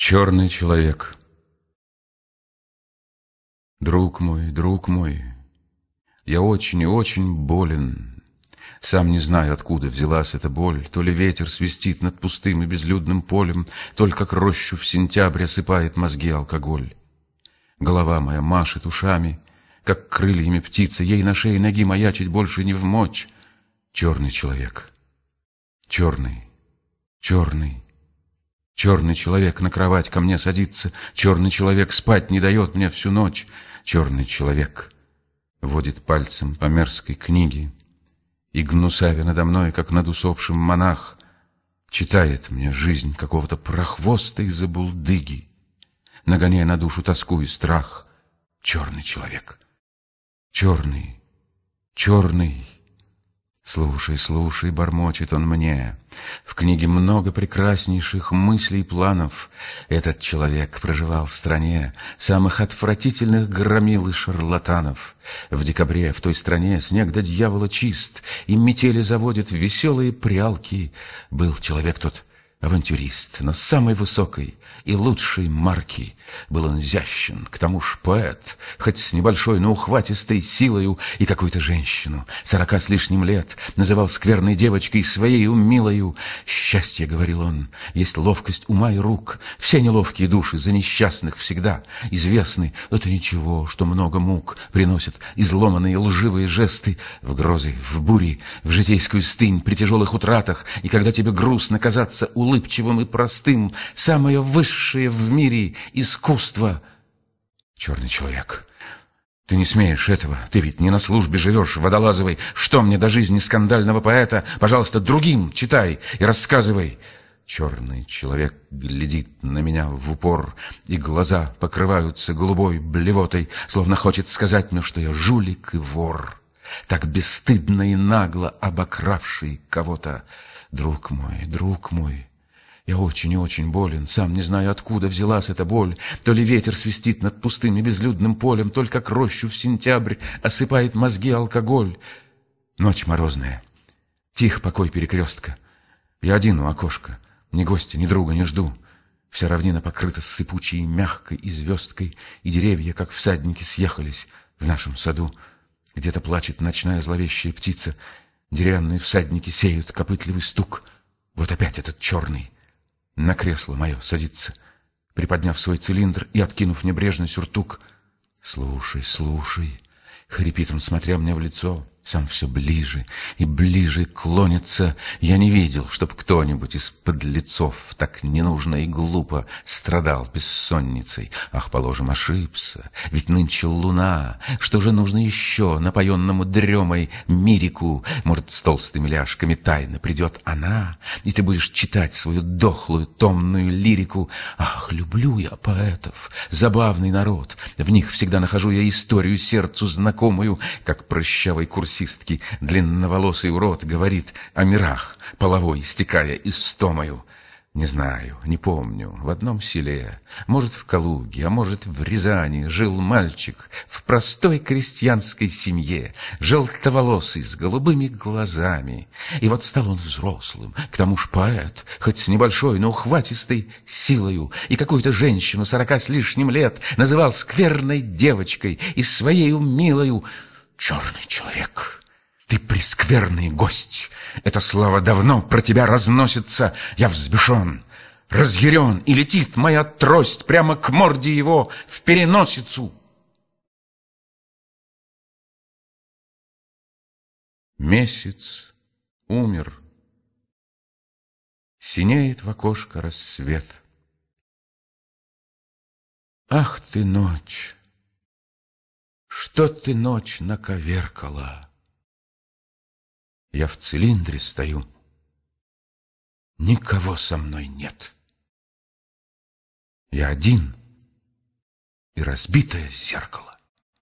Черный человек Друг мой, друг мой, я очень и очень болен. Сам не знаю, откуда взялась эта боль. То ли ветер свистит над пустым и безлюдным полем, То ли как рощу в сентябре осыпает мозги алкоголь. Голова моя машет ушами, как крыльями птица, Ей на шее ноги маячить больше не в мочь. Черный человек, черный, черный, Черный человек на кровать ко мне садится, Черный человек спать не дает мне всю ночь. Черный человек водит пальцем по мерзкой книге, И гнусавя надо мной, как над усопшим монах, Читает мне жизнь какого-то прохвоста из-за булдыги, Нагоняя на душу тоску и страх. Черный человек, черный, черный, Слушай, слушай, бормочет он мне. В книге много прекраснейших мыслей и планов. Этот человек проживал в стране самых отвратительных громил и шарлатанов. В декабре в той стране снег до дьявола чист, и метели заводят веселые прялки. Был человек тот авантюрист, но самой высокой и лучшей марки. Был он изящен, к тому ж поэт, хоть с небольшой, но ухватистой силою, и какую-то женщину, сорока с лишним лет, называл скверной девочкой своей умилою. Счастье, говорил он, есть ловкость ума и рук, все неловкие души за несчастных всегда известны. Это ничего, что много мук приносят изломанные лживые жесты в грозы, в бури, в житейскую стынь, при тяжелых утратах, и когда тебе грустно казаться улыбчивым и простым, самое высшее в мире искусство. Черный человек, ты не смеешь этого, ты ведь не на службе живешь, водолазовой. Что мне до жизни скандального поэта? Пожалуйста, другим читай и рассказывай. Черный человек глядит на меня в упор, и глаза покрываются голубой блевотой, словно хочет сказать мне, что я жулик и вор, так бесстыдно и нагло обокравший кого-то. Друг мой, друг мой, я очень и очень болен, сам не знаю, откуда взялась эта боль. То ли ветер свистит над пустым и безлюдным полем, то ли как рощу в сентябрь осыпает мозги алкоголь. Ночь морозная, тих покой перекрестка. Я один у окошка, ни гостя, ни друга не жду. Вся равнина покрыта сыпучей мягкой и звездкой, и деревья, как всадники, съехались в нашем саду. Где-то плачет ночная зловещая птица, деревянные всадники сеют копытливый стук. Вот опять этот черный — на кресло мое садится, приподняв свой цилиндр и откинув небрежно сюртук. «Слушай, слушай!» — хрипит он, смотря мне в лицо сам все ближе и ближе клонится. Я не видел, чтоб кто-нибудь из подлецов так ненужно и глупо страдал бессонницей. Ах, положим, ошибся, ведь нынче луна. Что же нужно еще напоенному дремой мирику? Может, с толстыми ляжками тайно придет она, и ты будешь читать свою дохлую томную лирику. Ах, люблю я поэтов, забавный народ. В них всегда нахожу я историю сердцу знакомую, как прыщавый курс курсистки, длинноволосый урод, говорит о мирах, половой, истекая истомою. Не знаю, не помню. В одном селе, может, в Калуге, а может, в Рязани, жил мальчик в простой крестьянской семье, желтоволосый, с голубыми глазами. И вот стал он взрослым, к тому ж поэт, хоть с небольшой, но ухватистой силою, и какую-то женщину сорока с лишним лет называл скверной девочкой и своей милою черный человек. Ты прескверный гость. Эта слава давно про тебя разносится. Я взбешен, разъярен, и летит моя трость прямо к морде его в переносицу. Месяц умер. Синеет в окошко рассвет. Ах ты, ночь! Что ты ночь наковеркала? Я в цилиндре стою. Никого со мной нет. Я один и разбитое зеркало.